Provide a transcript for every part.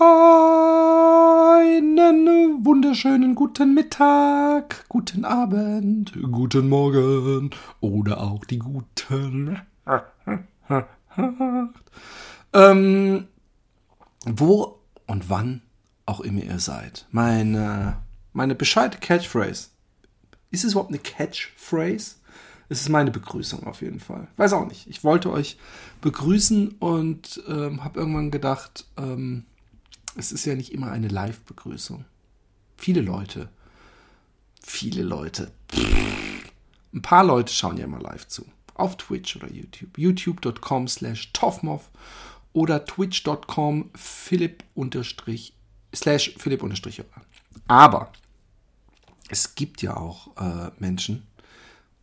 Einen wunderschönen guten Mittag, guten Abend, guten Morgen oder auch die guten. ähm, wo und wann auch immer ihr seid. Meine, meine bescheidene Catchphrase. Ist es überhaupt eine Catchphrase? Es ist meine Begrüßung auf jeden Fall. Weiß auch nicht. Ich wollte euch begrüßen und ähm, habe irgendwann gedacht, ähm, es ist ja nicht immer eine Live-Begrüßung. Viele Leute, viele Leute, ein paar Leute schauen ja immer live zu. Auf Twitch oder YouTube. youtube.com slash toffmoff oder twitch.com philipp unterstrich slash philipp unterstrich Aber es gibt ja auch äh, Menschen,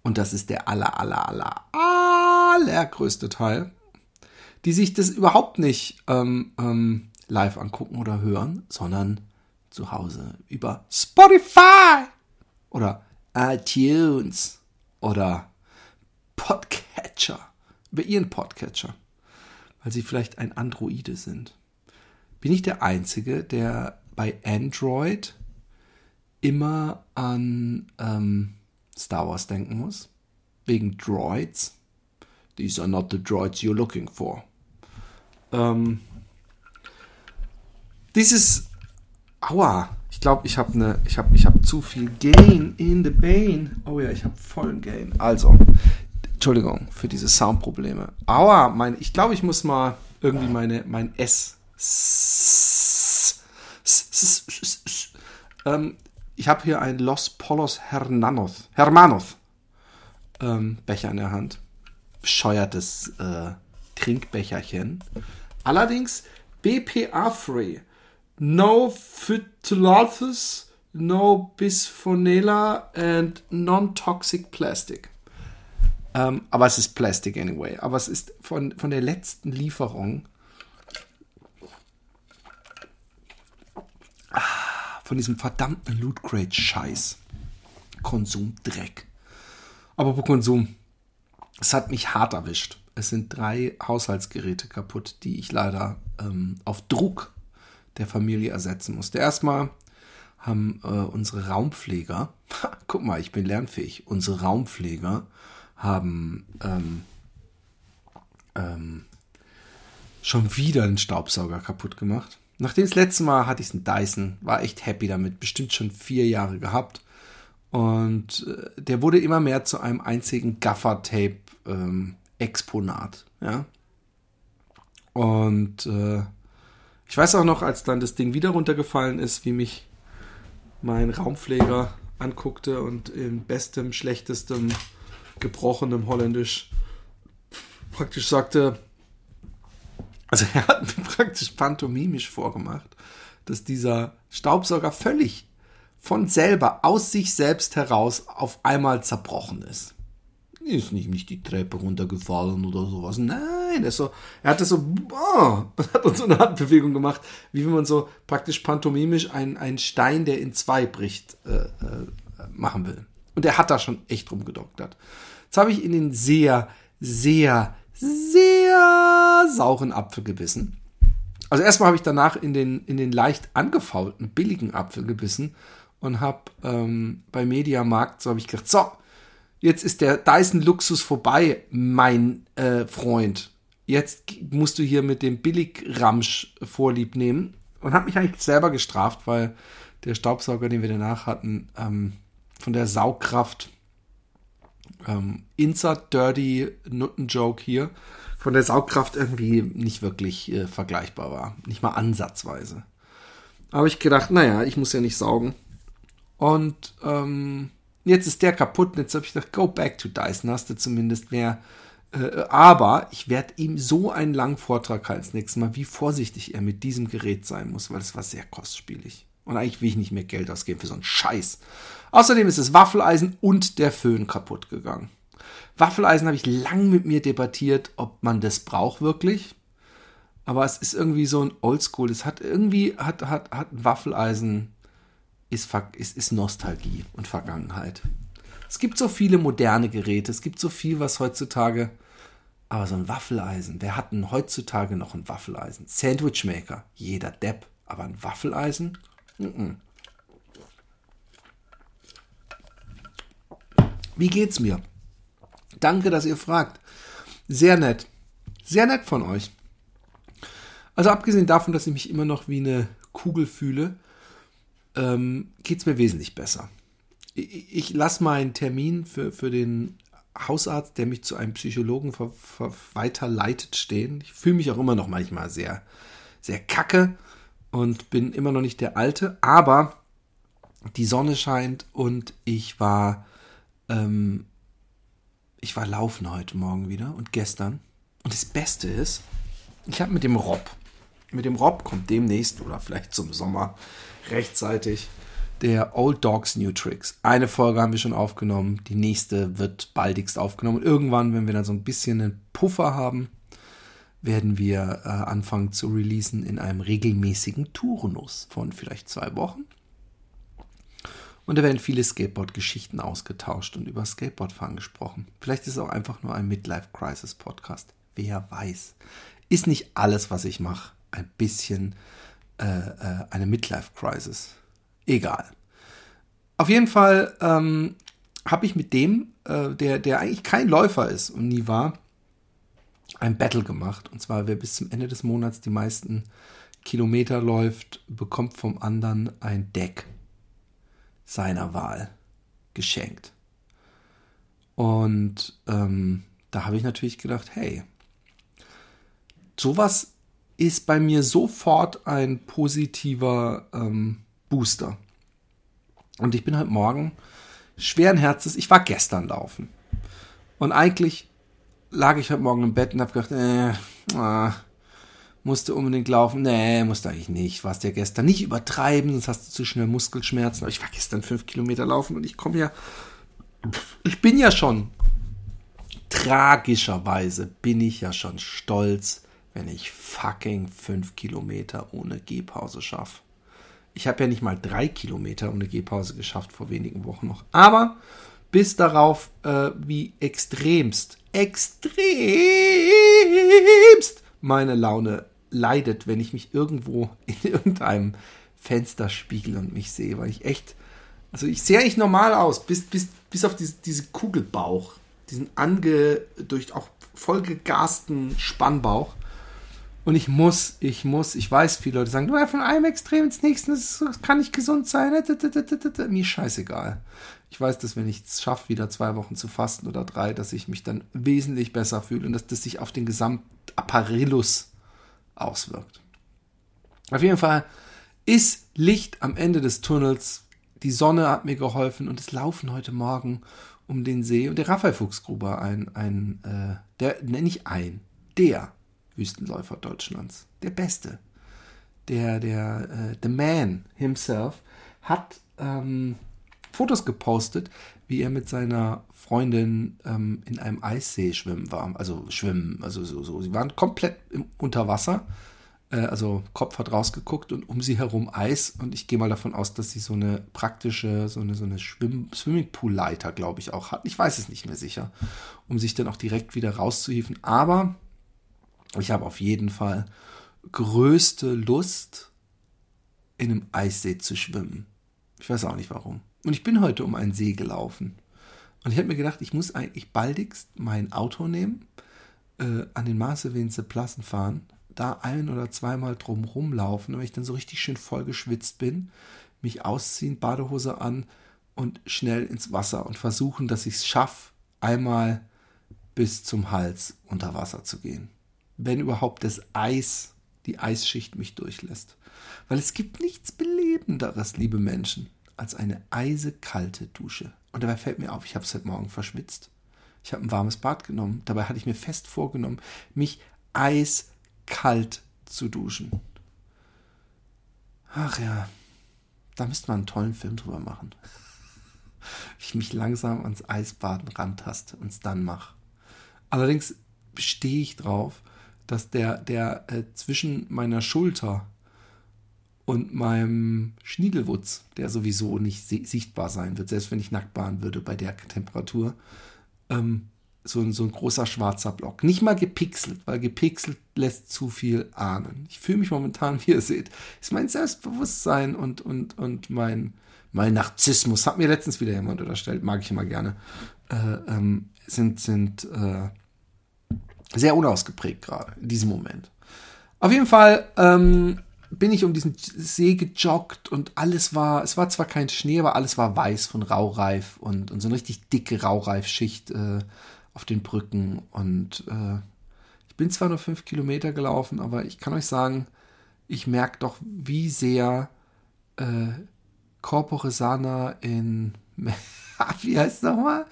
und das ist der aller, aller, aller, allergrößte Teil, die sich das überhaupt nicht ähm, ähm, live angucken oder hören, sondern zu Hause über Spotify oder iTunes oder Podcatcher, über ihren Podcatcher, weil sie vielleicht ein Androide sind. Bin ich der Einzige, der bei Android immer an ähm, Star Wars denken muss? Wegen Droids? These are not the droids you're looking for. Ähm, dieses. Aua. Ich glaube, ich habe eine. Ich habe ich hab zu viel Gain in the Bane. Oh ja, ich habe vollen Gain. Also. Entschuldigung für diese Soundprobleme. Aua, mein, ich glaube, ich muss mal irgendwie meine, mein S. Ähm, ich habe hier ein Los Polos Hermanos, Hermanos ähm, Becher in der Hand. Bescheuertes äh, Trinkbecherchen. Allerdings BPA-free. No phytolatus, no bisphonella and non-toxic plastic. Ähm, aber es ist Plastic anyway. Aber es ist von, von der letzten Lieferung. Ah, von diesem verdammten Loot Crate Scheiß. Konsumdreck. Aber Konsum. Es hat mich hart erwischt. Es sind drei Haushaltsgeräte kaputt, die ich leider ähm, auf Druck der Familie ersetzen musste. Erstmal haben äh, unsere Raumpfleger, guck mal, ich bin lernfähig, unsere Raumpfleger haben ähm, ähm, schon wieder den Staubsauger kaputt gemacht. Nachdem das letzte Mal hatte ich einen Dyson, war echt happy damit, bestimmt schon vier Jahre gehabt. Und äh, der wurde immer mehr zu einem einzigen Gaffer-Tape-Exponat. Ähm, ja. Und äh, ich weiß auch noch, als dann das Ding wieder runtergefallen ist, wie mich mein Raumpfleger anguckte und in bestem, schlechtestem, gebrochenem Holländisch praktisch sagte, also er hat mir praktisch pantomimisch vorgemacht, dass dieser Staubsauger völlig von selber, aus sich selbst heraus auf einmal zerbrochen ist ist nicht, nicht die Treppe runtergefallen oder sowas. Nein, er, so, er hatte so, oh, hat uns so eine Handbewegung gemacht, wie wenn man so praktisch pantomimisch einen, Stein, der in zwei bricht, äh, äh, machen will. Und er hat da schon echt rumgedoktert. Jetzt habe ich in den sehr, sehr, sehr sauren Apfel gebissen. Also erstmal habe ich danach in den, in den leicht angefaulten, billigen Apfel gebissen und habe ähm, bei Mediamarkt, so habe ich gedacht, so, jetzt ist der Dyson-Luxus vorbei, mein äh, Freund. Jetzt musst du hier mit dem Billig-Ramsch vorlieb nehmen. Und habe mich eigentlich selber gestraft, weil der Staubsauger, den wir danach hatten, ähm, von der Saugkraft, ähm, insert dirty Nutten-Joke hier, von der Saugkraft irgendwie nicht wirklich äh, vergleichbar war. Nicht mal ansatzweise. Aber ich gedacht, naja, ich muss ja nicht saugen. Und ähm, jetzt ist der kaputt und jetzt habe ich gedacht, go back to Dyson, hast du zumindest mehr. Äh, aber ich werde ihm so einen langen Vortrag halten das nächste Mal, wie vorsichtig er mit diesem Gerät sein muss, weil es war sehr kostspielig. Und eigentlich will ich nicht mehr Geld ausgeben für so einen Scheiß. Außerdem ist das Waffeleisen und der Föhn kaputt gegangen. Waffeleisen habe ich lang mit mir debattiert, ob man das braucht wirklich. Aber es ist irgendwie so ein Oldschool. Es hat irgendwie, hat, hat, hat ein Waffeleisen ist, ist, ist Nostalgie und Vergangenheit. Es gibt so viele moderne Geräte, es gibt so viel, was heutzutage. Aber so ein Waffeleisen, wer hat denn heutzutage noch ein Waffeleisen? Sandwichmaker, jeder Depp Aber ein Waffeleisen? Mm -mm. Wie geht's mir? Danke, dass ihr fragt. Sehr nett. Sehr nett von euch. Also abgesehen davon, dass ich mich immer noch wie eine Kugel fühle, ähm, geht's mir wesentlich besser. Ich, ich lasse meinen Termin für, für den Hausarzt, der mich zu einem Psychologen ver, ver, weiterleitet, stehen. Ich fühle mich auch immer noch manchmal sehr, sehr kacke und bin immer noch nicht der Alte, aber die Sonne scheint und ich war, ähm, ich war laufen heute Morgen wieder und gestern. Und das Beste ist, ich habe mit dem Rob, mit dem Rob kommt demnächst oder vielleicht zum Sommer rechtzeitig der Old Dogs New Tricks. Eine Folge haben wir schon aufgenommen, die nächste wird baldigst aufgenommen. Und irgendwann, wenn wir dann so ein bisschen einen Puffer haben, werden wir äh, anfangen zu releasen in einem regelmäßigen Turnus von vielleicht zwei Wochen. Und da werden viele Skateboard-Geschichten ausgetauscht und über Skateboardfahren gesprochen. Vielleicht ist es auch einfach nur ein Midlife-Crisis-Podcast. Wer weiß. Ist nicht alles, was ich mache, ein bisschen äh, äh, eine Midlife-Crisis egal. Auf jeden Fall ähm, habe ich mit dem, äh, der, der eigentlich kein Läufer ist und nie war, ein Battle gemacht. Und zwar, wer bis zum Ende des Monats die meisten Kilometer läuft, bekommt vom anderen ein Deck seiner Wahl geschenkt. Und ähm, da habe ich natürlich gedacht, hey, sowas ist bei mir sofort ein positiver ähm, Booster. Und ich bin heute Morgen schweren Herzens, ich war gestern laufen. Und eigentlich lag ich heute Morgen im Bett und habe gedacht, äh, ah, musste unbedingt laufen. Nee, musste eigentlich nicht. Warst ja gestern nicht übertreiben, sonst hast du zu schnell Muskelschmerzen. Aber ich war gestern fünf Kilometer laufen und ich komme ja, ich bin ja schon, tragischerweise bin ich ja schon stolz, wenn ich fucking fünf Kilometer ohne Gehpause schaffe. Ich habe ja nicht mal drei Kilometer ohne Gehpause geschafft vor wenigen Wochen noch. Aber bis darauf, äh, wie extremst, extremst meine Laune leidet, wenn ich mich irgendwo in irgendeinem Fenster spiegel und mich sehe, weil ich echt, also ich sehe eigentlich normal aus, bis, bis, bis auf diese, diese Kugelbauch, diesen ange, durch auch vollgegasten Spannbauch. Und ich muss, ich muss, ich weiß, viele Leute sagen, du von einem Extrem ins nächste, das kann nicht gesund sein. Mir scheißegal. Ich weiß, dass wenn ich es schaffe, wieder zwei Wochen zu fasten oder drei, dass ich mich dann wesentlich besser fühle und dass das sich auf den Gesamtapparellus auswirkt. Auf jeden Fall ist Licht am Ende des Tunnels. Die Sonne hat mir geholfen und es laufen heute Morgen um den See. Und der Raphael Fuchsgruber, ein, ein, äh, der, nenne ich ein, der Wüstenläufer Deutschlands. Der Beste. Der, der, äh, The Man himself hat ähm, Fotos gepostet, wie er mit seiner Freundin ähm, in einem Eissee schwimmen war. Also schwimmen, also so, so. Sie waren komplett im, unter Wasser. Äh, also Kopf hat rausgeguckt und um sie herum Eis. Und ich gehe mal davon aus, dass sie so eine praktische, so eine, so eine Schwimm Swimmingpool-Leiter, glaube ich, auch hat. Ich weiß es nicht mehr sicher, um sich dann auch direkt wieder rauszuhieven. Aber ich habe auf jeden Fall größte Lust, in einem Eissee zu schwimmen. Ich weiß auch nicht warum. Und ich bin heute um einen See gelaufen. Und ich habe mir gedacht, ich muss eigentlich baldigst mein Auto nehmen, äh, an den Maßewinze Plassen fahren, da ein oder zweimal drum rumlaufen, wenn ich dann so richtig schön voll geschwitzt bin, mich ausziehen, Badehose an und schnell ins Wasser und versuchen, dass ich es schaffe, einmal bis zum Hals unter Wasser zu gehen wenn überhaupt das Eis, die Eisschicht mich durchlässt. Weil es gibt nichts Belebenderes, liebe Menschen, als eine eisekalte Dusche. Und dabei fällt mir auf, ich habe es heute Morgen verschwitzt. Ich habe ein warmes Bad genommen. Dabei hatte ich mir fest vorgenommen, mich eiskalt zu duschen. Ach ja, da müsste man einen tollen Film drüber machen. Wie ich mich langsam ans Eisbaden rantaste und es dann mache. Allerdings stehe ich drauf, dass der, der äh, zwischen meiner Schulter und meinem Schniedelwutz, der sowieso nicht sichtbar sein wird, selbst wenn ich nackt bahnen würde bei der Temperatur, ähm, so ein, so ein großer schwarzer Block. Nicht mal gepixelt, weil gepixelt lässt zu viel ahnen. Ich fühle mich momentan, wie ihr seht, ist mein Selbstbewusstsein und, und, und mein, mein Narzissmus, hat mir letztens wieder jemand unterstellt, mag ich immer gerne, äh, ähm, sind, sind äh, sehr unausgeprägt gerade in diesem Moment. Auf jeden Fall ähm, bin ich um diesen See gejoggt und alles war, es war zwar kein Schnee, aber alles war weiß von Raureif und, und so eine richtig dicke Raureifschicht äh, auf den Brücken. Und äh, ich bin zwar nur fünf Kilometer gelaufen, aber ich kann euch sagen, ich merke doch, wie sehr äh, Corpore Sana in, wie heißt es nochmal?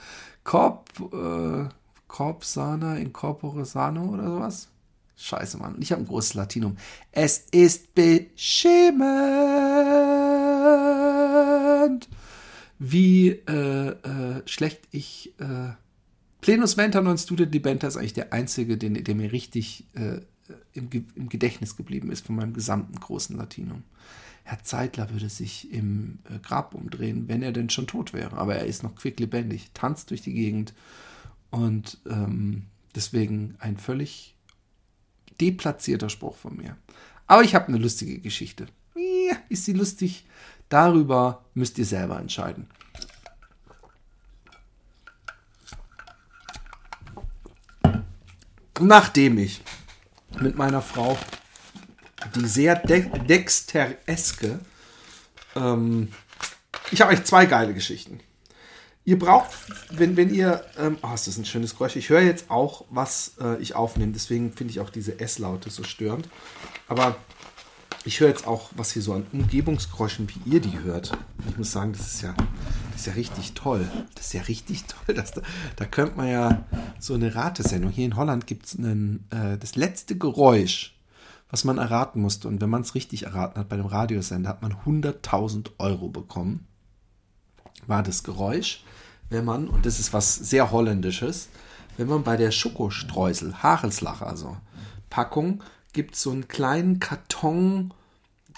Corp, äh, Corp Sana in Corpore Sano oder sowas? Scheiße, Mann. Ich habe ein großes Latinum. Es ist beschämend, wie äh, äh, schlecht ich. Äh, Plenus Venta non student libenta ist eigentlich der einzige, den, der mir richtig äh, im, im, Gedächtnis geblieben ist von meinem gesamten großen Latinum. Herr Zeitler würde sich im äh, Grab umdrehen, wenn er denn schon tot wäre. Aber er ist noch quicklebendig, tanzt durch die Gegend und ähm, deswegen ein völlig deplatzierter Spruch von mir. Aber ich habe eine lustige Geschichte. Ist sie lustig? Darüber müsst ihr selber entscheiden. Nachdem ich mit meiner Frau die sehr de dextereske, ähm, ich habe euch zwei geile Geschichten. Ihr braucht, wenn, wenn ihr, ähm, oh, ist das ein schönes Geräusch. Ich höre jetzt auch, was äh, ich aufnehme. Deswegen finde ich auch diese S-Laute so störend. Aber ich höre jetzt auch, was hier so an Umgebungsgeräuschen, wie ihr die hört. Ich muss sagen, das ist ja, das ist ja richtig toll. Das ist ja richtig toll. Dass da, da könnte man ja so eine Ratesendung. Hier in Holland gibt es äh, das letzte Geräusch, was man erraten musste. Und wenn man es richtig erraten hat bei dem Radiosender, hat man 100.000 Euro bekommen. War das Geräusch wenn man, und das ist was sehr Holländisches, wenn man bei der Schokostreusel, Hagelslach also, Packung, gibt so einen kleinen Karton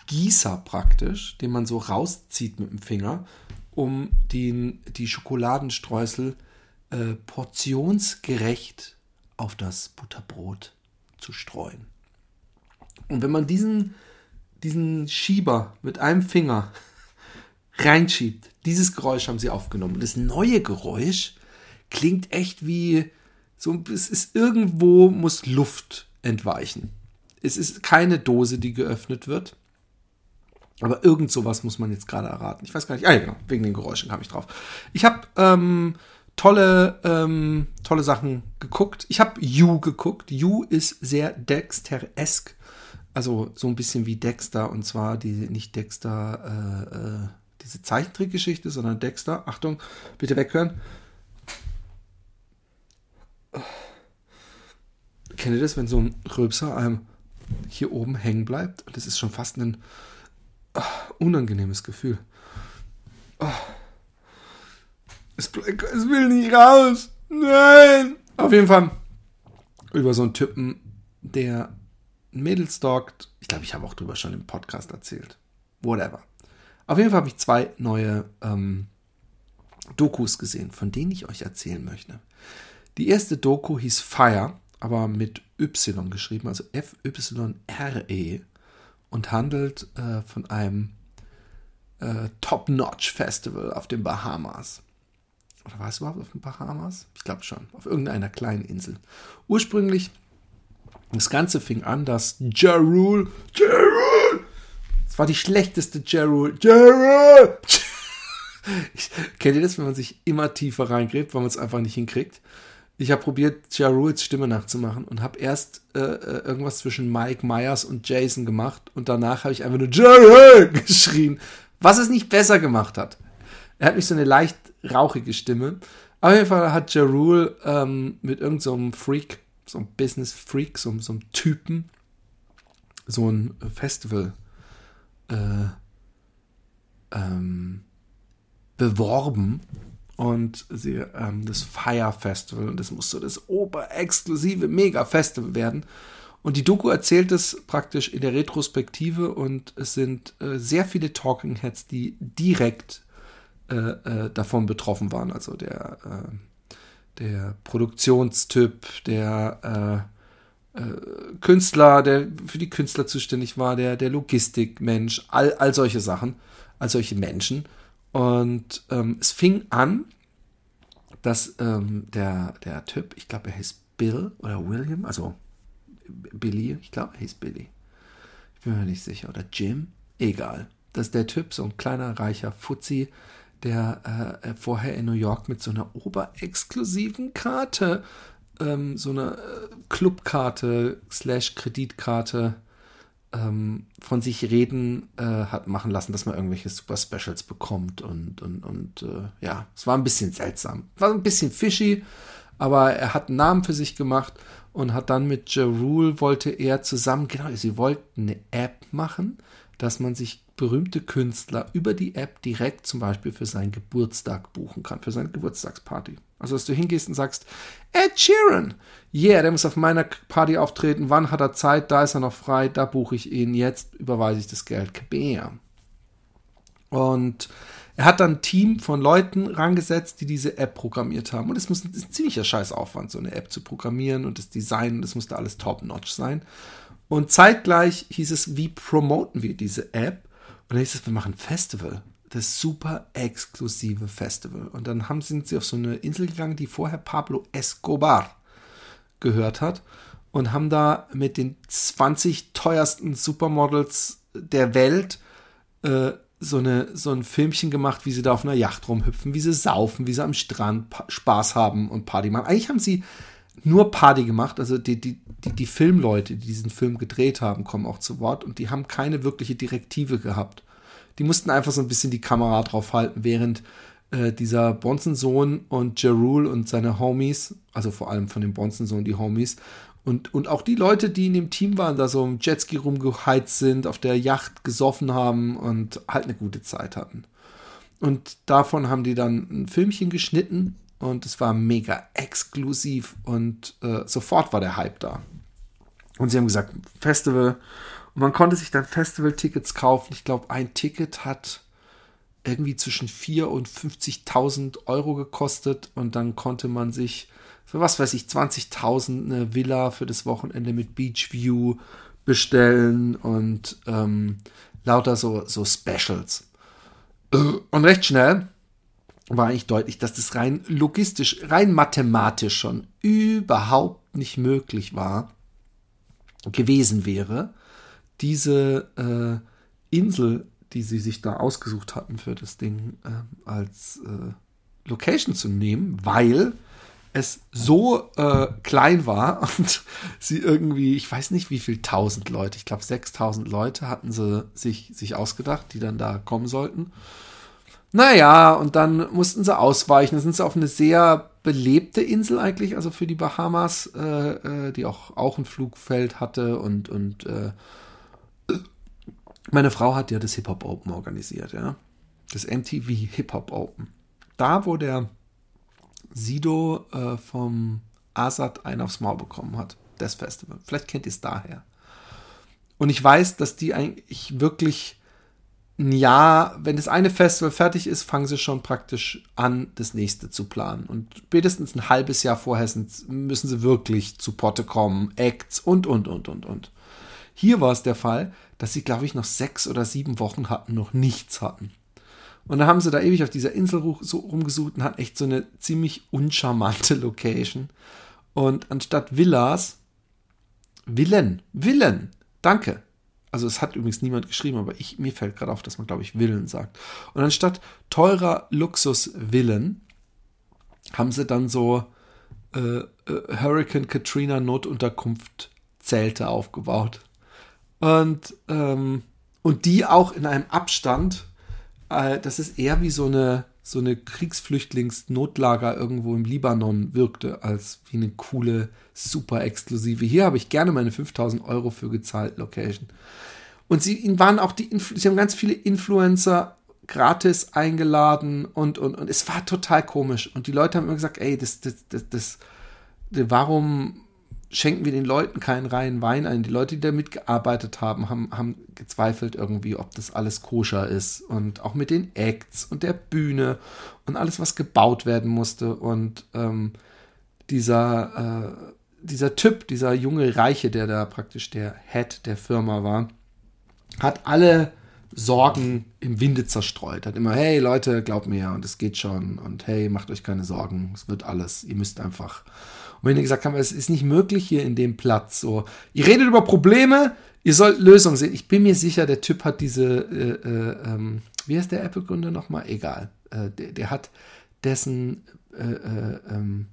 Gießer praktisch, den man so rauszieht mit dem Finger, um den, die Schokoladenstreusel äh, portionsgerecht auf das Butterbrot zu streuen. Und wenn man diesen, diesen Schieber mit einem Finger reinschiebt. Dieses Geräusch haben sie aufgenommen. Und das neue Geräusch klingt echt wie so, es ist irgendwo muss Luft entweichen. Es ist keine Dose, die geöffnet wird. Aber irgend sowas muss man jetzt gerade erraten. Ich weiß gar nicht. Ah, ja, genau. Wegen den Geräuschen kam ich drauf. Ich habe ähm, tolle, ähm, tolle Sachen geguckt. Ich habe You geguckt. You ist sehr Dexter-esk. Also so ein bisschen wie Dexter. Und zwar die, nicht Dexter, äh, äh, diese Zeichentrickgeschichte, sondern Dexter. Achtung, bitte weghören. Kennt ihr das, wenn so ein Röpser einem hier oben hängen bleibt? Und das ist schon fast ein uh, unangenehmes Gefühl. Uh, es, es will nicht raus. Nein! Auf jeden Fall über so einen Typen, der Mädels stalkt. Ich glaube, ich habe auch drüber schon im Podcast erzählt. Whatever. Auf jeden Fall habe ich zwei neue ähm, Dokus gesehen, von denen ich euch erzählen möchte. Die erste Doku hieß Fire, aber mit Y geschrieben, also F-Y-R-E und handelt äh, von einem äh, Top-Notch-Festival auf den Bahamas. Oder war es überhaupt auf den Bahamas? Ich glaube schon, auf irgendeiner kleinen Insel. Ursprünglich, das Ganze fing an, dass Ja Rule, es war die schlechteste Gerald. Gerald! kennt ihr das, wenn man sich immer tiefer reingräbt, weil man es einfach nicht hinkriegt? Ich habe probiert, Jaruls Stimme nachzumachen und habe erst äh, äh, irgendwas zwischen Mike Myers und Jason gemacht und danach habe ich einfach nur Jarul geschrien, was es nicht besser gemacht hat. Er hat nicht so eine leicht rauchige Stimme. Auf jeden Fall hat Jarul ähm, mit irgendeinem so Freak, so einem Business Freak, so, so einem Typen, so ein Festival äh, ähm, beworben und sie, ähm, das Fire Festival und das muss so das oberexklusive Mega-Festival werden. Und die Doku erzählt es praktisch in der Retrospektive und es sind äh, sehr viele Talking Heads, die direkt äh, äh, davon betroffen waren. Also der, äh, der Produktionstyp, der äh, Künstler, der für die Künstler zuständig war, der, der Logistikmensch, all, all solche Sachen, all solche Menschen. Und ähm, es fing an, dass ähm, der, der Typ, ich glaube, er hieß Bill oder William, also Billy, ich glaube, er hieß Billy. Ich bin mir nicht sicher. Oder Jim, egal. Dass der Typ, so ein kleiner, reicher Fuzzi, der äh, vorher in New York mit so einer oberexklusiven Karte, ähm, so einer äh, Clubkarte slash Kreditkarte ähm, von sich reden äh, hat machen lassen, dass man irgendwelche Super Specials bekommt und, und, und äh, ja, es war ein bisschen seltsam. War ein bisschen fishy, aber er hat einen Namen für sich gemacht und hat dann mit Jerul wollte er zusammen, genau, sie wollten eine App machen, dass man sich berühmte Künstler über die App direkt zum Beispiel für seinen Geburtstag buchen kann, für seine Geburtstagsparty. Also, dass du hingehst und sagst, Ed Sheeran, yeah, der muss auf meiner Party auftreten, wann hat er Zeit, da ist er noch frei, da buche ich ihn, jetzt überweise ich das Geld, Kabam. Und er hat dann ein Team von Leuten rangesetzt, die diese App programmiert haben. Und es muss ein, ein ziemlicher Scheißaufwand, so eine App zu programmieren und das Design, das musste alles top-notch sein. Und zeitgleich hieß es, wie promoten wir diese App? Und dann hieß es, wir machen ein Festival. Das super exklusive Festival. Und dann haben, sind sie auf so eine Insel gegangen, die vorher Pablo Escobar gehört hat. Und haben da mit den 20 teuersten Supermodels der Welt äh, so, eine, so ein Filmchen gemacht, wie sie da auf einer Yacht rumhüpfen, wie sie saufen, wie sie am Strand Spaß haben und Party machen. Eigentlich haben sie nur Party gemacht. Also die, die, die, die Filmleute, die diesen Film gedreht haben, kommen auch zu Wort und die haben keine wirkliche Direktive gehabt. Die mussten einfach so ein bisschen die Kamera drauf halten, während äh, dieser Bonson-Sohn und Jerul und seine Homies, also vor allem von dem Bonson-Sohn die Homies, und, und auch die Leute, die in dem Team waren, da so im Jetski rumgeheizt sind, auf der Yacht gesoffen haben und halt eine gute Zeit hatten. Und davon haben die dann ein Filmchen geschnitten und es war mega exklusiv und äh, sofort war der Hype da. Und sie haben gesagt, Festival. Und man konnte sich dann Festival-Tickets kaufen. Ich glaube, ein Ticket hat irgendwie zwischen 4.000 und 50.000 Euro gekostet und dann konnte man sich für was weiß ich 20.000 eine Villa für das Wochenende mit Beach View bestellen und ähm, lauter so, so Specials. Und recht schnell war eigentlich deutlich, dass das rein logistisch, rein mathematisch schon überhaupt nicht möglich war, gewesen wäre, diese äh, Insel, die sie sich da ausgesucht hatten für das Ding, äh, als äh, Location zu nehmen, weil es so äh, klein war und sie irgendwie, ich weiß nicht wie viel tausend Leute, ich glaube 6000 Leute hatten sie sich, sich ausgedacht, die dann da kommen sollten. Naja, und dann mussten sie ausweichen. Dann sind sie auf eine sehr belebte Insel eigentlich, also für die Bahamas, äh, äh, die auch, auch ein Flugfeld hatte und, und äh, meine Frau hat ja das Hip-Hop Open organisiert, ja. Das MTV Hip-Hop Open. Da, wo der Sido äh, vom Asad einen aufs Maul bekommen hat, das Festival. Vielleicht kennt ihr es daher. Und ich weiß, dass die eigentlich wirklich Jahr, wenn das eine Festival fertig ist, fangen sie schon praktisch an, das nächste zu planen. Und spätestens ein halbes Jahr vorher müssen sie wirklich zu Potte kommen, Acts und, und, und, und, und. Hier war es der Fall, dass sie, glaube ich, noch sechs oder sieben Wochen hatten, noch nichts hatten. Und dann haben sie da ewig auf dieser Insel so rumgesucht und hatten echt so eine ziemlich uncharmante Location. Und anstatt Villas, Villen, Villen, danke, also es hat übrigens niemand geschrieben, aber ich, mir fällt gerade auf, dass man, glaube ich, Villen sagt. Und anstatt teurer Luxusvillen haben sie dann so äh, äh, Hurricane Katrina Notunterkunft Zelte aufgebaut. Und, ähm, und die auch in einem Abstand, äh, das ist eher wie so eine, so eine Kriegsflüchtlingsnotlager irgendwo im Libanon wirkte, als wie eine coole, super exklusive. Hier habe ich gerne meine 5000 Euro für gezahlt Location. Und sie waren auch die, sie haben ganz viele Influencer gratis eingeladen und, und, und es war total komisch. Und die Leute haben immer gesagt, ey, das, das, das, das, warum schenken wir den Leuten keinen reinen Wein ein? Die Leute, die da mitgearbeitet haben, haben, haben gezweifelt irgendwie, ob das alles koscher ist. Und auch mit den Acts und der Bühne und alles, was gebaut werden musste. Und ähm, dieser, äh, dieser Typ, dieser junge Reiche, der da praktisch der Head der Firma war, hat alle Sorgen im Winde zerstreut. Hat immer, hey Leute, glaubt mir und es geht schon und hey, macht euch keine Sorgen, es wird alles, ihr müsst einfach. Und wenn ihr gesagt habt, es ist nicht möglich hier in dem Platz, so, ihr redet über Probleme, ihr sollt Lösungen sehen. Ich bin mir sicher, der Typ hat diese, äh, äh, ähm, wie heißt der Apple-Gründer nochmal? Egal. Äh, der, der, hat dessen äh, äh, ähm,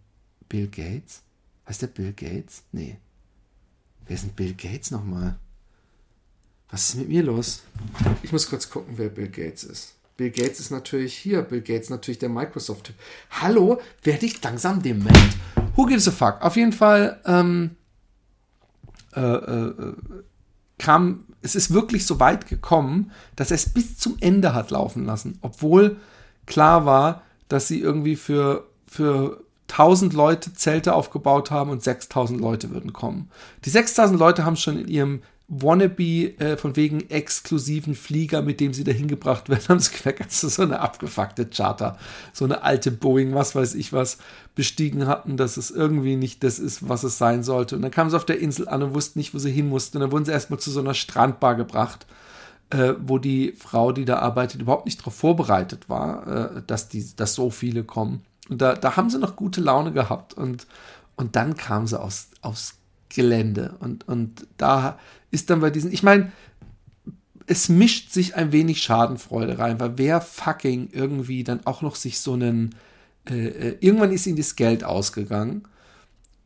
Bill Gates. Heißt der Bill Gates? Nee. Wer ist denn Bill Gates nochmal? Was ist mit mir los? Ich muss kurz gucken, wer Bill Gates ist. Bill Gates ist natürlich hier. Bill Gates natürlich der Microsoft-Typ. Hallo, werde ich langsam dement? Who gives a fuck? Auf jeden Fall ähm, äh, äh, kam, es ist wirklich so weit gekommen, dass er es bis zum Ende hat laufen lassen, obwohl klar war, dass sie irgendwie für, für 1000 Leute Zelte aufgebaut haben und 6000 Leute würden kommen. Die 6000 Leute haben schon in ihrem Wannabe äh, von wegen exklusiven Flieger, mit dem sie dahin gebracht werden, haben sie gesagt, so eine abgefuckte Charter, so eine alte Boeing, was weiß ich was, bestiegen hatten, dass es irgendwie nicht das ist, was es sein sollte. Und dann kamen sie auf der Insel an und wussten nicht, wo sie hin mussten. Und dann wurden sie erstmal zu so einer Strandbar gebracht, äh, wo die Frau, die da arbeitet, überhaupt nicht darauf vorbereitet war, äh, dass, die, dass so viele kommen. Und da, da haben sie noch gute Laune gehabt. Und, und dann kamen sie aus, aufs Gelände. Und, und da ist dann bei diesen, ich meine, es mischt sich ein wenig Schadenfreude rein, weil wer fucking irgendwie dann auch noch sich so einen, äh, äh, irgendwann ist ihnen das Geld ausgegangen,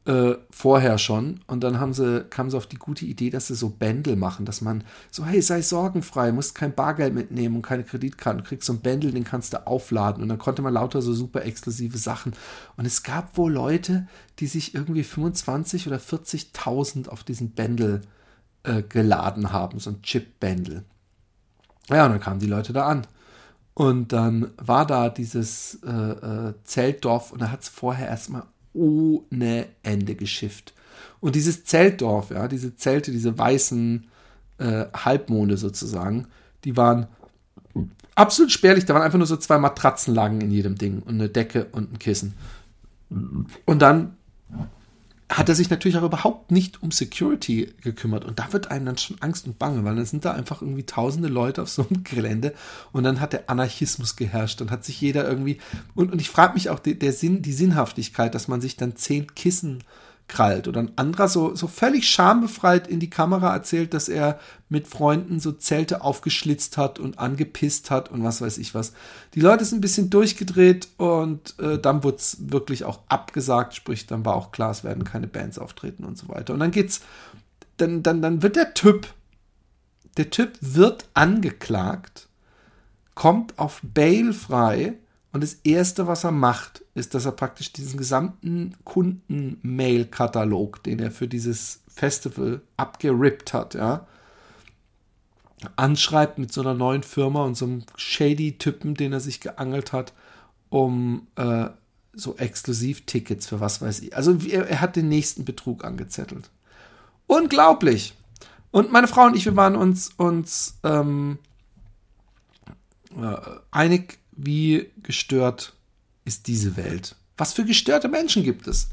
äh, vorher schon, und dann haben sie, kamen sie auf die gute Idee, dass sie so Bändel machen, dass man so, hey, sei sorgenfrei, musst kein Bargeld mitnehmen und keine Kreditkarten, kriegst so ein Bändel, den kannst du aufladen und dann konnte man lauter so super exklusive Sachen. Und es gab wohl Leute, die sich irgendwie 25 oder 40.000 auf diesen Bändel äh, äh, geladen haben, so ein Chip-Bändel. Ja, und dann kamen die Leute da an. Und dann war da dieses äh, äh, Zeltdorf und da hat es vorher erstmal ohne Ende geschifft. Und dieses Zeltdorf, ja, diese Zelte, diese weißen äh, Halbmonde sozusagen, die waren absolut spärlich. Da waren einfach nur so zwei Matratzenlagen in jedem Ding und eine Decke und ein Kissen. Und dann hat er sich natürlich auch überhaupt nicht um Security gekümmert. Und da wird einem dann schon Angst und Bange, weil dann sind da einfach irgendwie tausende Leute auf so einem Gelände und dann hat der Anarchismus geherrscht. Dann hat sich jeder irgendwie. Und, und ich frage mich auch die, der Sinn, die Sinnhaftigkeit, dass man sich dann zehn Kissen krallt. Oder ein anderer so, so völlig schambefreit in die Kamera erzählt, dass er mit Freunden so Zelte aufgeschlitzt hat und angepisst hat und was weiß ich was. Die Leute sind ein bisschen durchgedreht und äh, dann wurde es wirklich auch abgesagt, sprich, dann war auch klar, es werden keine Bands auftreten und so weiter. Und dann geht's, dann, dann, dann wird der Typ, der Typ wird angeklagt, kommt auf Bail frei und das Erste, was er macht, ist, dass er praktisch diesen gesamten Kunden-Mail-Katalog, den er für dieses Festival abgerippt hat, ja, anschreibt mit so einer neuen Firma und so einem shady Typen, den er sich geangelt hat, um äh, so Exklusivtickets für was weiß ich. Also er, er hat den nächsten Betrug angezettelt. Unglaublich! Und meine Frau und ich, wir waren uns, uns ähm, äh, einig, wie gestört ist diese Welt? Was für gestörte Menschen gibt es?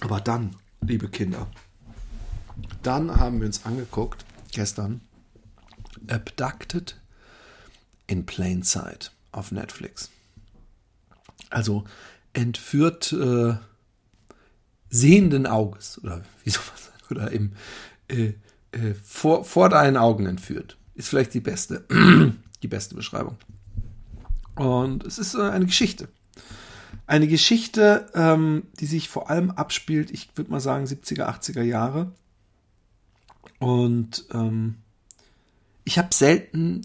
Aber dann, liebe Kinder, dann haben wir uns angeguckt, gestern, Abducted in Plain Sight auf Netflix. Also entführt äh, sehenden Auges oder wie sagen, oder im äh, äh, vor, vor deinen Augen entführt. Ist vielleicht die beste, die beste Beschreibung. Und es ist äh, eine Geschichte. Eine Geschichte, ähm, die sich vor allem abspielt, ich würde mal sagen, 70er, 80er Jahre. Und ähm, ich habe selten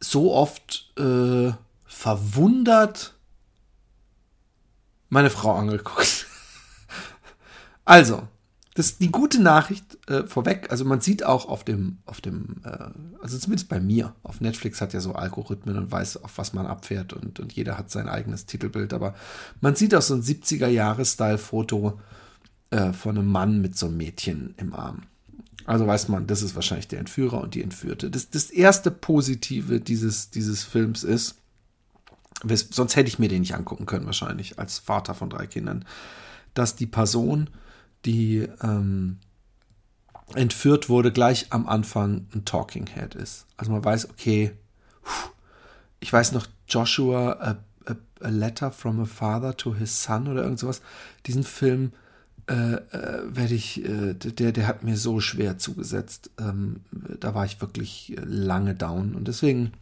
so oft äh, verwundert meine Frau angeguckt. also, das die gute Nachricht äh, vorweg. Also man sieht auch auf dem, auf dem, äh, also zumindest bei mir, auf Netflix hat ja so Algorithmen und weiß, auf was man abfährt und, und jeder hat sein eigenes Titelbild. Aber man sieht auch so ein 70er-Jahres-Style-Foto äh, von einem Mann mit so einem Mädchen im Arm. Also weiß man, das ist wahrscheinlich der Entführer und die Entführte. Das, das erste Positive dieses, dieses Films ist, sonst hätte ich mir den nicht angucken können, wahrscheinlich, als Vater von drei Kindern, dass die Person, die ähm, entführt wurde, gleich am Anfang ein Talking Head ist. Also man weiß, okay, ich weiß noch, Joshua, a, a, a Letter from a Father to His Son oder irgend sowas. Diesen Film äh, äh, werde ich, äh, der, der hat mir so schwer zugesetzt. Ähm, da war ich wirklich lange down und deswegen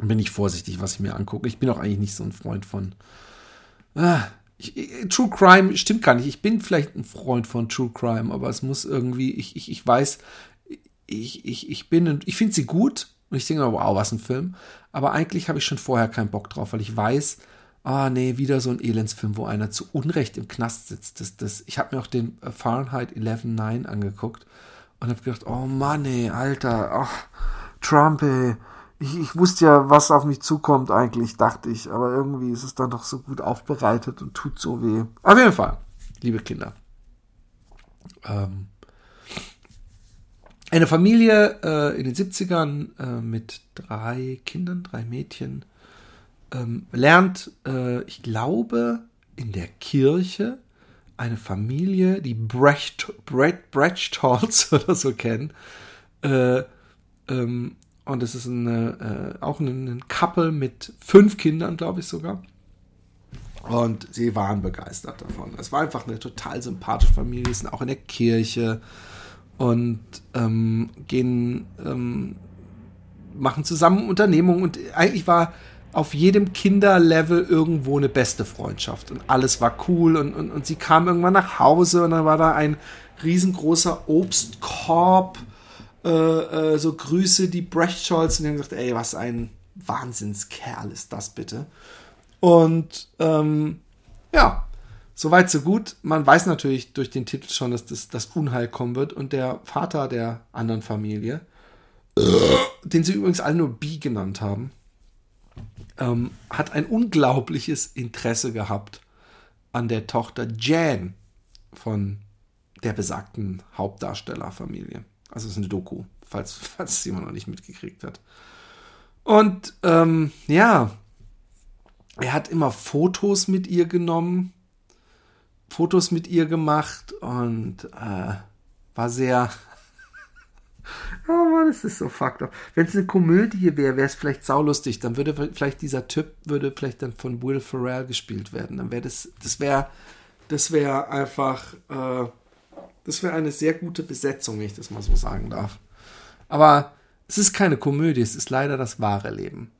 bin ich vorsichtig, was ich mir angucke. Ich bin auch eigentlich nicht so ein Freund von. Ah, ich, True Crime stimmt gar nicht. Ich bin vielleicht ein Freund von True Crime, aber es muss irgendwie, ich, ich, ich weiß, ich, ich, ich bin, ich finde sie gut und ich denke, wow, was ein Film. Aber eigentlich habe ich schon vorher keinen Bock drauf, weil ich weiß, ah nee, wieder so ein Elendsfilm, wo einer zu Unrecht im Knast sitzt. Das, das, ich habe mir auch den äh, Fahrenheit 11.9 angeguckt und habe gedacht, oh Mann, ey, Alter, ach, Trump, ey. Ich, ich wusste ja, was auf mich zukommt eigentlich, dachte ich. Aber irgendwie ist es dann doch so gut aufbereitet und tut so weh. Auf jeden Fall, liebe Kinder. Ähm, eine Familie äh, in den 70ern äh, mit drei Kindern, drei Mädchen, ähm, lernt, äh, ich glaube, in der Kirche eine Familie, die Brecht, Brecht, Brechtholz oder so kennen. Äh, ähm, und es ist eine, äh, auch ein, ein Couple mit fünf Kindern, glaube ich sogar. Und sie waren begeistert davon. Es war einfach eine total sympathische Familie, Sie sind auch in der Kirche und ähm, gehen, ähm, machen zusammen Unternehmungen. Und eigentlich war auf jedem Kinderlevel irgendwo eine beste Freundschaft und alles war cool und, und, und sie kam irgendwann nach Hause und dann war da ein riesengroßer Obstkorb, äh, äh, so Grüße die Brechtscholz und die haben gesagt, ey, was ein Wahnsinnskerl ist das bitte. Und ähm, ja, soweit so gut. Man weiß natürlich durch den Titel schon, dass das, das Unheil kommen wird und der Vater der anderen Familie, den sie übrigens alle nur B genannt haben, ähm, hat ein unglaubliches Interesse gehabt an der Tochter Jan von der besagten Hauptdarstellerfamilie. Also es ist eine Doku, falls, falls es jemand noch nicht mitgekriegt hat. Und ähm, ja, er hat immer Fotos mit ihr genommen, Fotos mit ihr gemacht und äh, war sehr Oh Mann, es ist so fucked up. Wenn es eine Komödie wäre, wäre es vielleicht saulustig. Dann würde vielleicht dieser Typ würde vielleicht dann von Will Ferrell gespielt werden. Dann wäre das, das wäre, das wäre einfach, äh, das wäre eine sehr gute Besetzung, wenn ich das mal so sagen darf. Aber es ist keine Komödie, es ist leider das wahre Leben.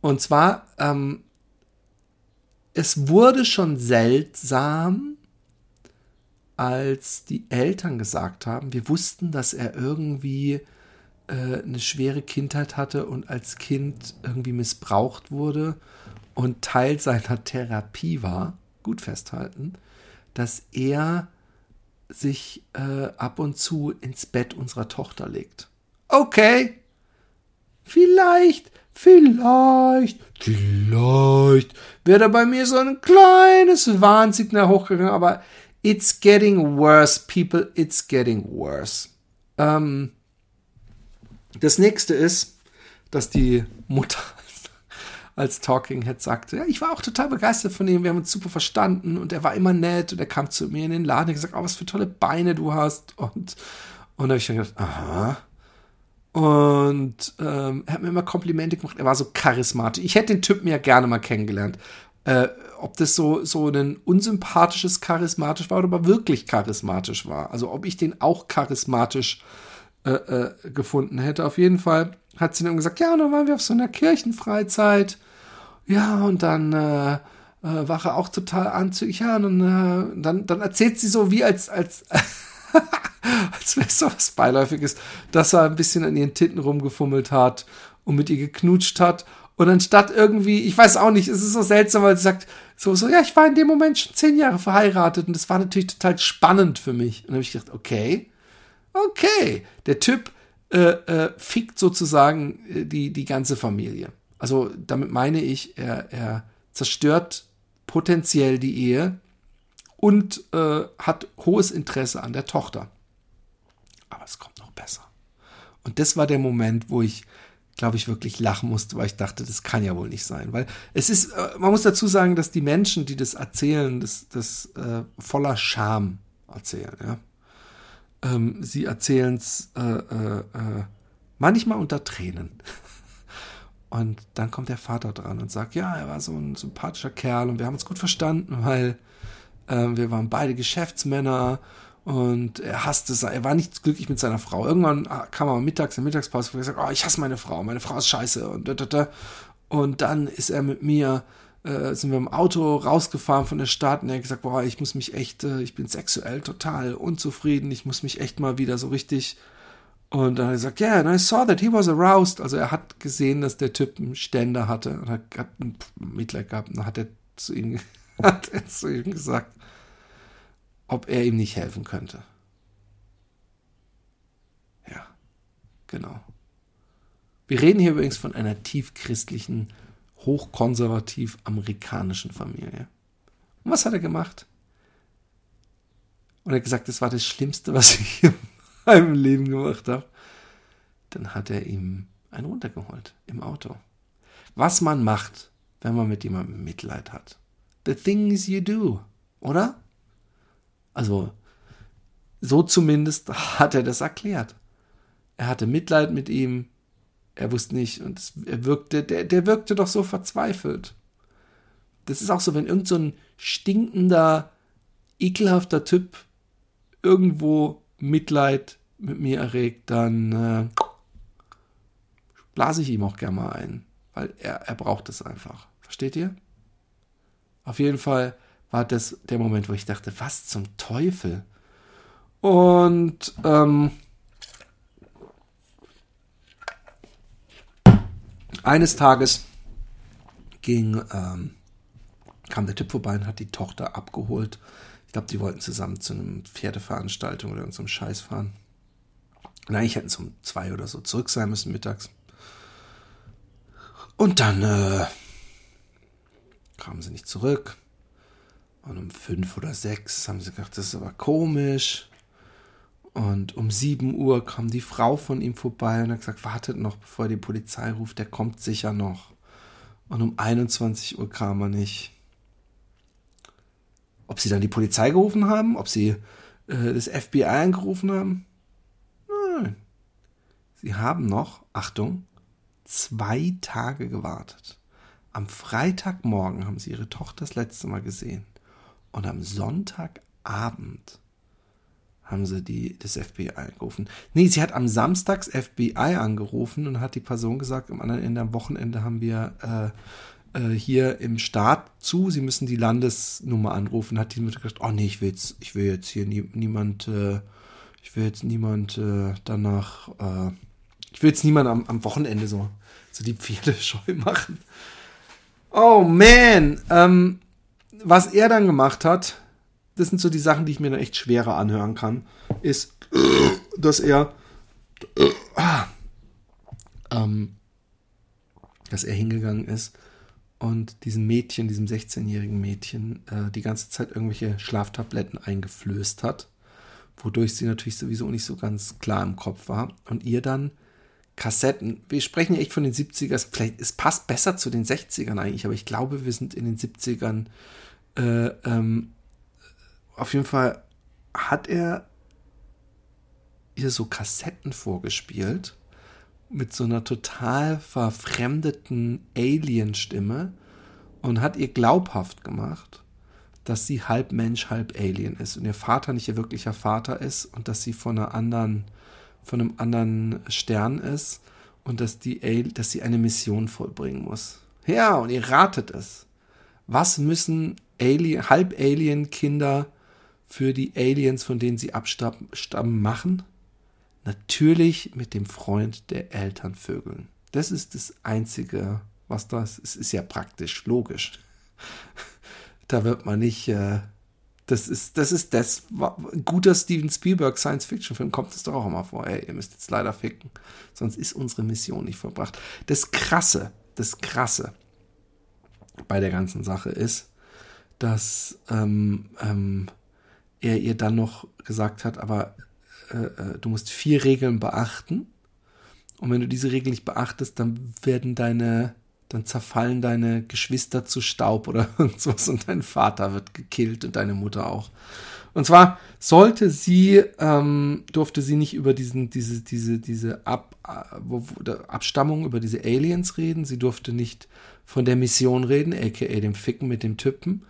Und zwar, ähm, es wurde schon seltsam, als die Eltern gesagt haben, wir wussten, dass er irgendwie äh, eine schwere Kindheit hatte und als Kind irgendwie missbraucht wurde und Teil seiner Therapie war, gut festhalten, dass er sich äh, ab und zu ins Bett unserer Tochter legt. Okay, vielleicht, vielleicht, vielleicht wäre da bei mir so ein kleines Warnsignal hochgegangen, aber It's getting worse, people. It's getting worse. Ähm, das nächste ist, dass die Mutter als Talking Head sagte, ja, ich war auch total begeistert von ihm, wir haben uns super verstanden und er war immer nett und er kam zu mir in den Laden und gesagt, oh, was für tolle Beine du hast und und habe ich dann gedacht, aha. Und ähm, er hat mir immer Komplimente gemacht. Er war so charismatisch. Ich hätte den Typen ja gerne mal kennengelernt. Äh, ob das so, so ein unsympathisches charismatisch war oder aber wirklich charismatisch war. Also ob ich den auch charismatisch äh, äh, gefunden hätte. Auf jeden Fall hat sie dann gesagt, ja, dann waren wir auf so einer Kirchenfreizeit. Ja, und dann äh, äh, war er auch total anzüglich. Ja, und dann, äh, dann, dann erzählt sie so wie als, als, als wäre es so was Beiläufiges, dass er ein bisschen an ihren Titten rumgefummelt hat und mit ihr geknutscht hat. Und anstatt irgendwie, ich weiß auch nicht, es ist so seltsam, weil sie sagt, so, so, ja, ich war in dem Moment schon zehn Jahre verheiratet und das war natürlich total spannend für mich. Und dann habe ich gedacht, okay, okay, der Typ äh, äh, fickt sozusagen äh, die, die ganze Familie. Also damit meine ich, er, er zerstört potenziell die Ehe und äh, hat hohes Interesse an der Tochter. Aber es kommt noch besser. Und das war der Moment, wo ich glaube ich, wirklich lachen musste, weil ich dachte, das kann ja wohl nicht sein. Weil es ist, äh, man muss dazu sagen, dass die Menschen, die das erzählen, das, das äh, voller Scham erzählen. Ja? Ähm, sie erzählen es äh, äh, manchmal unter Tränen. Und dann kommt der Vater dran und sagt, ja, er war so ein sympathischer Kerl und wir haben uns gut verstanden, weil äh, wir waren beide Geschäftsmänner und er hasste es, er war nicht glücklich mit seiner Frau. Irgendwann ah, kam er mittags in der Mittagspause und gesagt, oh, ich hasse meine Frau, meine Frau ist scheiße und da, da, da. Und dann ist er mit mir, äh, sind wir im Auto rausgefahren von der Stadt und er hat gesagt, boah, ich muss mich echt, äh, ich bin sexuell total unzufrieden, ich muss mich echt mal wieder so richtig. Und dann hat er gesagt, yeah, and I saw that he was aroused. Also er hat gesehen, dass der Typ einen Ständer hatte und hat, hat Mitleid gehabt. Und dann hat er zu ihm, hat er zu ihm gesagt, ob er ihm nicht helfen könnte. Ja, genau. Wir reden hier übrigens von einer tiefchristlichen, hochkonservativ amerikanischen Familie. Und was hat er gemacht? Und er hat gesagt, das war das Schlimmste, was ich meinem Leben gemacht habe. Dann hat er ihm einen runtergeholt im Auto. Was man macht, wenn man mit jemandem Mitleid hat. The things you do, oder? Also, so zumindest hat er das erklärt. Er hatte Mitleid mit ihm. Er wusste nicht und es, er wirkte, der, der wirkte doch so verzweifelt. Das ist auch so, wenn irgend so ein stinkender, ekelhafter Typ irgendwo Mitleid mit mir erregt, dann äh, blase ich ihm auch gerne mal ein, weil er, er braucht es einfach. Versteht ihr? Auf jeden Fall war das der Moment, wo ich dachte, was zum Teufel? Und ähm, eines Tages ging, ähm, kam der Typ vorbei und hat die Tochter abgeholt. Ich glaube, die wollten zusammen zu einem Pferdeveranstaltung oder zum Scheiß fahren. Und eigentlich hätten es um zwei oder so zurück sein müssen mittags. Und dann äh, kamen sie nicht zurück. Und um fünf oder sechs haben sie gedacht, das ist aber komisch. Und um sieben Uhr kam die Frau von ihm vorbei und hat gesagt, wartet noch, bevor er die Polizei ruft, der kommt sicher noch. Und um 21 Uhr kam er nicht. Ob sie dann die Polizei gerufen haben, ob sie äh, das FBI angerufen haben? Nein. Sie haben noch, Achtung, zwei Tage gewartet. Am Freitagmorgen haben sie ihre Tochter das letzte Mal gesehen. Und am Sonntagabend haben sie die, das FBI angerufen. Nee, sie hat am Samstag das FBI angerufen und hat die Person gesagt, am anderen Ende am Wochenende haben wir äh, äh, hier im Staat zu, sie müssen die Landesnummer anrufen. Hat die Mutter gesagt, oh nee, ich will jetzt, ich will jetzt hier nie, niemand, äh, ich will jetzt niemand äh, danach, äh, ich will jetzt niemand am, am Wochenende so, so die Pferde scheu machen. Oh man, ähm, was er dann gemacht hat, das sind so die Sachen, die ich mir dann echt schwerer anhören kann, ist, dass er, ähm, dass er hingegangen ist und diesem Mädchen, diesem 16-jährigen Mädchen, äh, die ganze Zeit irgendwelche Schlaftabletten eingeflößt hat, wodurch sie natürlich sowieso nicht so ganz klar im Kopf war und ihr dann Kassetten, wir sprechen ja echt von den 70ern, vielleicht, es passt besser zu den 60ern eigentlich, aber ich glaube, wir sind in den 70ern äh, ähm, auf jeden Fall hat er ihr so Kassetten vorgespielt mit so einer total verfremdeten Alien-Stimme und hat ihr glaubhaft gemacht, dass sie halb Mensch, halb Alien ist und ihr Vater nicht ihr wirklicher Vater ist und dass sie von einer anderen, von einem anderen Stern ist und dass die, dass sie eine Mission vollbringen muss. Ja, und ihr ratet es. Was müssen Alien, Halb-Alien-Kinder für die Aliens, von denen sie abstammen, machen? Natürlich mit dem Freund der Eltern vögeln. Das ist das Einzige, was das ist. Es ist ja praktisch logisch. da wird man nicht. Äh, das ist, das ist das. Guter Steven Spielberg Science-Fiction-Film kommt es doch auch immer vor. Ey, ihr müsst jetzt leider ficken. Sonst ist unsere Mission nicht verbracht. Das Krasse, das Krasse bei der ganzen Sache ist, dass ähm, ähm, er ihr dann noch gesagt hat, aber äh, äh, du musst vier Regeln beachten Und wenn du diese Regel nicht beachtest, dann werden deine, dann zerfallen deine Geschwister zu Staub oder irgendwas und dein Vater wird gekillt und deine Mutter auch. Und zwar sollte sie, ähm, durfte sie nicht über diesen, diese, diese, diese Ab, wo, wo, Abstammung, über diese Aliens reden. Sie durfte nicht von der Mission reden, aka dem Ficken mit dem Typen.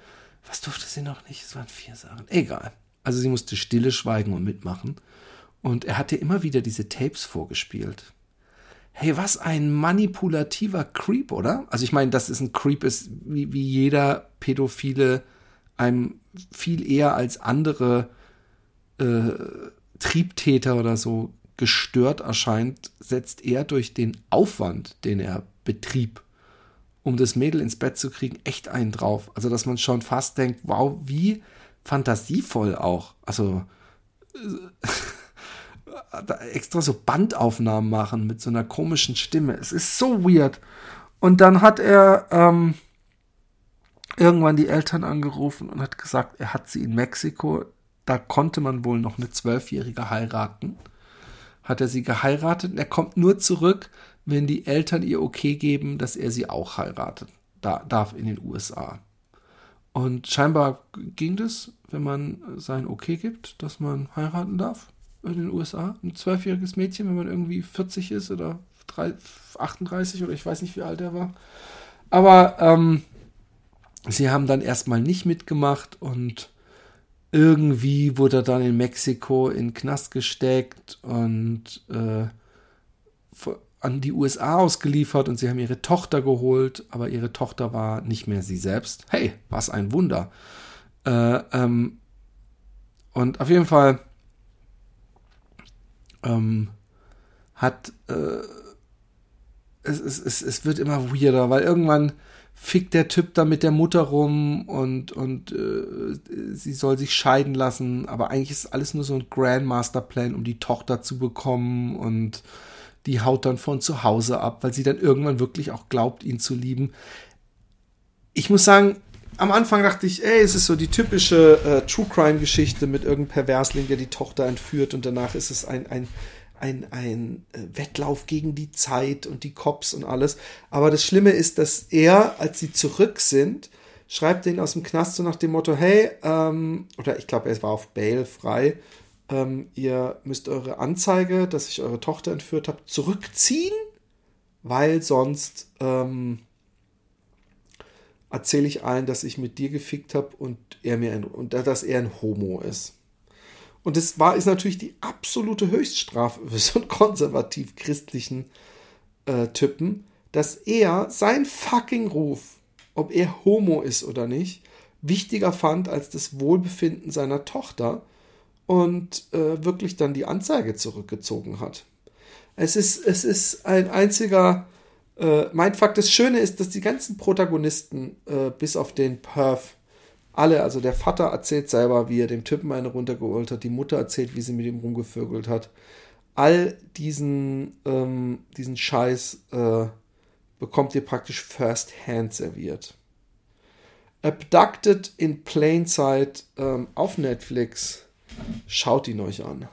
Was durfte sie noch nicht? Es waren vier Sachen. Egal. Also sie musste stille schweigen und mitmachen. Und er hatte immer wieder diese Tapes vorgespielt. Hey, was ein manipulativer Creep, oder? Also ich meine, dass es ein Creep ist, wie, wie jeder Pädophile einem viel eher als andere äh, Triebtäter oder so gestört erscheint, setzt er durch den Aufwand, den er betrieb, um das Mädel ins Bett zu kriegen, echt einen drauf. Also, dass man schon fast denkt, wow, wie fantasievoll auch. Also, äh, extra so Bandaufnahmen machen mit so einer komischen Stimme. Es ist so weird. Und dann hat er ähm, irgendwann die Eltern angerufen und hat gesagt, er hat sie in Mexiko. Da konnte man wohl noch eine Zwölfjährige heiraten. Hat er sie geheiratet er kommt nur zurück, wenn die Eltern ihr okay geben, dass er sie auch heiratet. Da, darf in den USA. Und scheinbar ging das, wenn man sein Okay gibt, dass man heiraten darf in den USA. Ein zwölfjähriges Mädchen, wenn man irgendwie 40 ist oder 38 oder ich weiß nicht, wie alt er war. Aber ähm, sie haben dann erstmal nicht mitgemacht und irgendwie wurde er dann in Mexiko in Knast gesteckt und äh, an die USA ausgeliefert und sie haben ihre Tochter geholt, aber ihre Tochter war nicht mehr sie selbst. Hey, was ein Wunder. Äh, ähm, und auf jeden Fall ähm, hat äh, es, es, es, es wird immer weirder, weil irgendwann fickt der Typ da mit der Mutter rum und, und äh, sie soll sich scheiden lassen, aber eigentlich ist alles nur so ein Grandmaster-Plan, um die Tochter zu bekommen und die haut dann von zu Hause ab, weil sie dann irgendwann wirklich auch glaubt, ihn zu lieben. Ich muss sagen, am Anfang dachte ich, ey, es ist so die typische äh, True Crime-Geschichte mit irgendeinem Perversling, der die Tochter entführt und danach ist es ein, ein ein, ein äh, Wettlauf gegen die Zeit und die Cops und alles. Aber das Schlimme ist, dass er, als sie zurück sind, schreibt den aus dem Knast so nach dem Motto, hey, ähm, oder ich glaube, er war auf Bail frei, ähm, ihr müsst eure Anzeige, dass ich eure Tochter entführt habe, zurückziehen, weil sonst ähm, erzähle ich allen, dass ich mit dir gefickt habe und er mir ein, und dass er ein Homo ist. Und das war, ist natürlich die absolute Höchststrafe für so einen konservativ-christlichen äh, Typen, dass er sein fucking Ruf, ob er Homo ist oder nicht, wichtiger fand als das Wohlbefinden seiner Tochter und äh, wirklich dann die Anzeige zurückgezogen hat. Es ist, es ist ein einziger äh, Mindfuck. Das Schöne ist, dass die ganzen Protagonisten, äh, bis auf den Perf, alle, also der Vater erzählt selber, wie er dem Typen eine runtergeholt hat, die Mutter erzählt, wie sie mit ihm rumgevögelt hat. All diesen, ähm, diesen Scheiß äh, bekommt ihr praktisch first hand serviert. Abducted in Plain Sight ähm, auf Netflix. Schaut ihn euch an.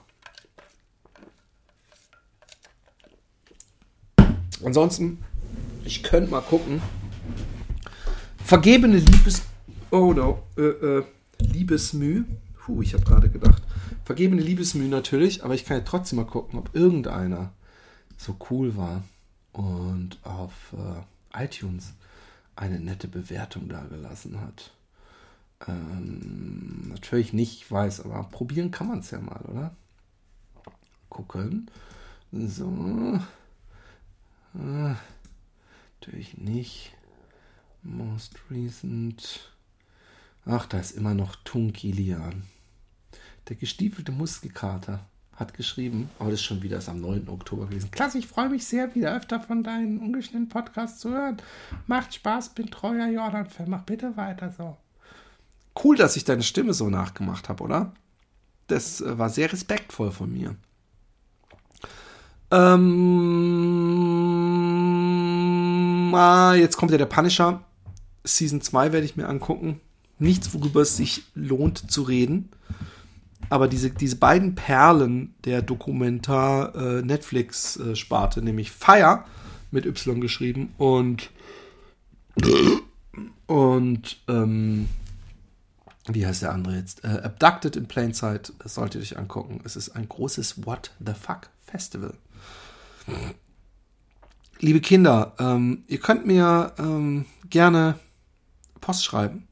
Ansonsten, ich könnte mal gucken. Vergebene Liebes Oh no. Äh, äh, Liebesmüh. Puh, ich habe gerade gedacht. Vergebene Liebesmüh natürlich, aber ich kann ja trotzdem mal gucken, ob irgendeiner so cool war und auf äh, iTunes eine nette Bewertung dagelassen hat. Ähm, natürlich nicht, weiß, aber probieren kann man es ja mal, oder? Gucken. So. Äh, natürlich nicht. Most recent. Ach, da ist immer noch Tunkilian. Der gestiefelte Muskelkater hat geschrieben, aber das ist schon wieder erst am 9. Oktober gewesen. Klasse, ich freue mich sehr, wieder öfter von deinen ungeschnittenen Podcasts zu hören. Macht Spaß, bin treuer Jordan-Fan. Mach bitte weiter so. Cool, dass ich deine Stimme so nachgemacht habe, oder? Das äh, war sehr respektvoll von mir. Ähm, ah, jetzt kommt ja der Punisher. Season 2 werde ich mir angucken nichts, worüber es sich lohnt zu reden. aber diese, diese beiden Perlen der Dokumentar-Netflix-Sparte, nämlich Fire mit Y geschrieben und und ähm, wie heißt der andere jetzt? Äh, Abducted in Plain Sight, das solltet ihr euch angucken. Es ist ein großes What the Fuck Festival. Liebe Kinder, ähm, ihr könnt mir ähm, gerne Post schreiben.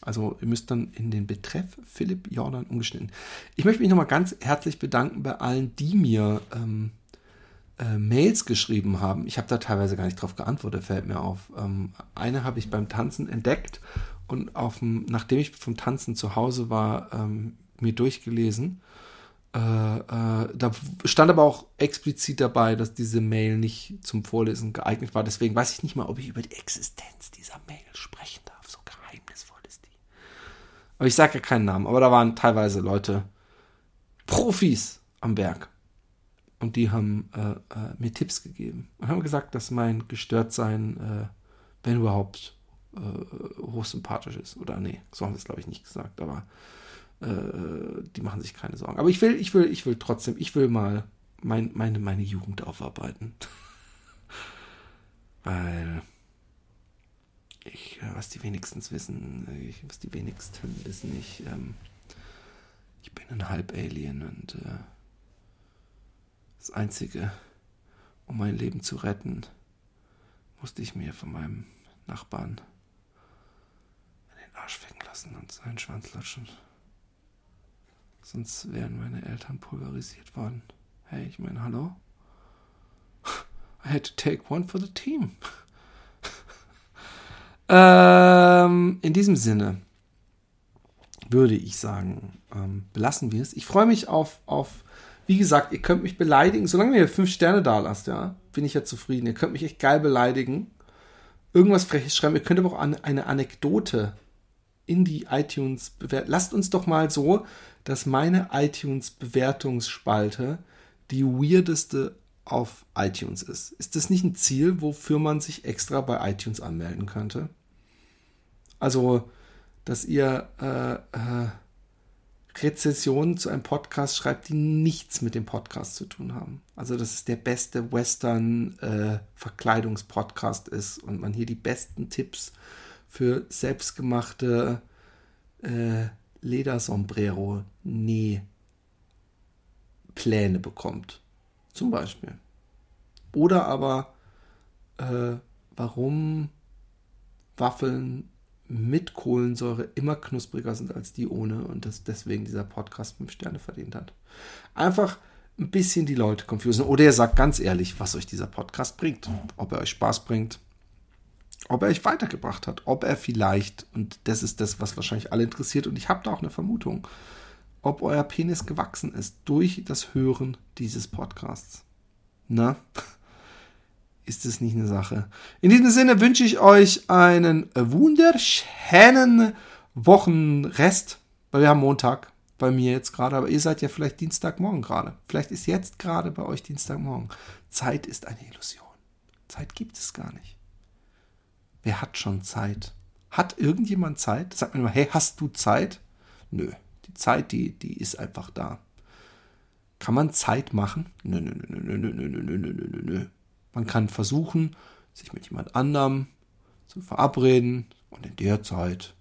Also ihr müsst dann in den Betreff Philipp Jordan umgeschnitten. Ich möchte mich nochmal ganz herzlich bedanken bei allen, die mir ähm, äh, Mails geschrieben haben. Ich habe da teilweise gar nicht drauf geantwortet, fällt mir auf. Ähm, eine habe ich beim Tanzen entdeckt und auf dem, nachdem ich vom Tanzen zu Hause war, ähm, mir durchgelesen. Äh, äh, da stand aber auch explizit dabei, dass diese Mail nicht zum Vorlesen geeignet war. Deswegen weiß ich nicht mal, ob ich über die Existenz dieser Mail sprechen darf. So geheimnisvoll ist die. Aber ich sage ja keinen Namen. Aber da waren teilweise Leute, Profis am Werk. Und die haben äh, äh, mir Tipps gegeben und haben gesagt, dass mein Gestörtsein, äh, wenn überhaupt, hochsympathisch ist. Oder nee, so haben sie es, glaube ich, nicht gesagt, aber äh, die machen sich keine Sorgen. Aber ich will, ich will, ich will trotzdem, ich will mal mein, meine, meine Jugend aufarbeiten. Weil ich, äh, was die wenigstens wissen, ich, was die wenigsten wissen, ich, ähm, ich bin ein Halb-Alien und äh, das Einzige, um mein Leben zu retten, musste ich mir von meinem Nachbarn Arsch ficken lassen und seinen Schwanz lutschen. Sonst wären meine Eltern pulverisiert worden. Hey, ich meine, hallo? I had to take one for the team. ähm, in diesem Sinne würde ich sagen, ähm, belassen wir es. Ich freue mich auf, auf, wie gesagt, ihr könnt mich beleidigen. Solange ihr fünf Sterne da lasst, ja, bin ich ja zufrieden. Ihr könnt mich echt geil beleidigen. Irgendwas Freches schreiben. Ihr könnt aber auch eine Anekdote in die iTunes bewerten. Lasst uns doch mal so, dass meine iTunes Bewertungsspalte die weirdeste auf iTunes ist. Ist das nicht ein Ziel, wofür man sich extra bei iTunes anmelden könnte? Also, dass ihr äh, äh, Rezessionen zu einem Podcast schreibt, die nichts mit dem Podcast zu tun haben. Also, dass es der beste Western-Verkleidungspodcast äh, ist und man hier die besten Tipps für selbstgemachte äh, Ledersombrero Näh Pläne bekommt. Zum Beispiel. Oder aber, äh, warum Waffeln mit Kohlensäure immer knuspriger sind als die ohne und dass deswegen dieser Podcast 5 Sterne verdient hat. Einfach ein bisschen die Leute confusen. Oder ihr sagt ganz ehrlich, was euch dieser Podcast bringt. Ob er euch Spaß bringt, ob er euch weitergebracht hat, ob er vielleicht, und das ist das, was wahrscheinlich alle interessiert, und ich habe da auch eine Vermutung, ob euer Penis gewachsen ist durch das Hören dieses Podcasts. Na? Ist es nicht eine Sache? In diesem Sinne wünsche ich euch einen wunderschönen Wochenrest, weil wir haben Montag bei mir jetzt gerade, aber ihr seid ja vielleicht Dienstagmorgen gerade. Vielleicht ist jetzt gerade bei euch Dienstagmorgen. Zeit ist eine Illusion. Zeit gibt es gar nicht. Wer hat schon Zeit? Hat irgendjemand Zeit? Sagt man immer, hey, hast du Zeit? Nö, die Zeit, die, die ist einfach da. Kann man Zeit machen? Nö, nö, nö, nö, nö, nö, nö, nö, nö, nö. Man kann versuchen, sich mit jemand anderem zu verabreden und in der Zeit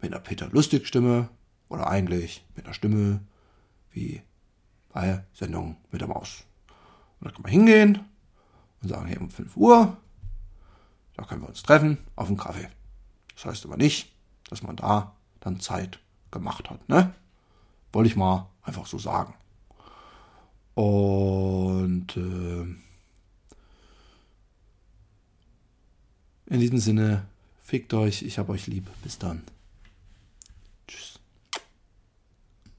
mit einer Peter Lustig Stimme oder eigentlich mit einer Stimme wie bei Sendung mit der Maus. Und da kann man hingehen und sagen, hey, um 5 Uhr da können wir uns treffen auf einen Kaffee. Das heißt aber nicht, dass man da dann Zeit gemacht hat. Ne? Wollte ich mal einfach so sagen. Und äh, in diesem Sinne, fickt euch, ich hab euch lieb. Bis dann.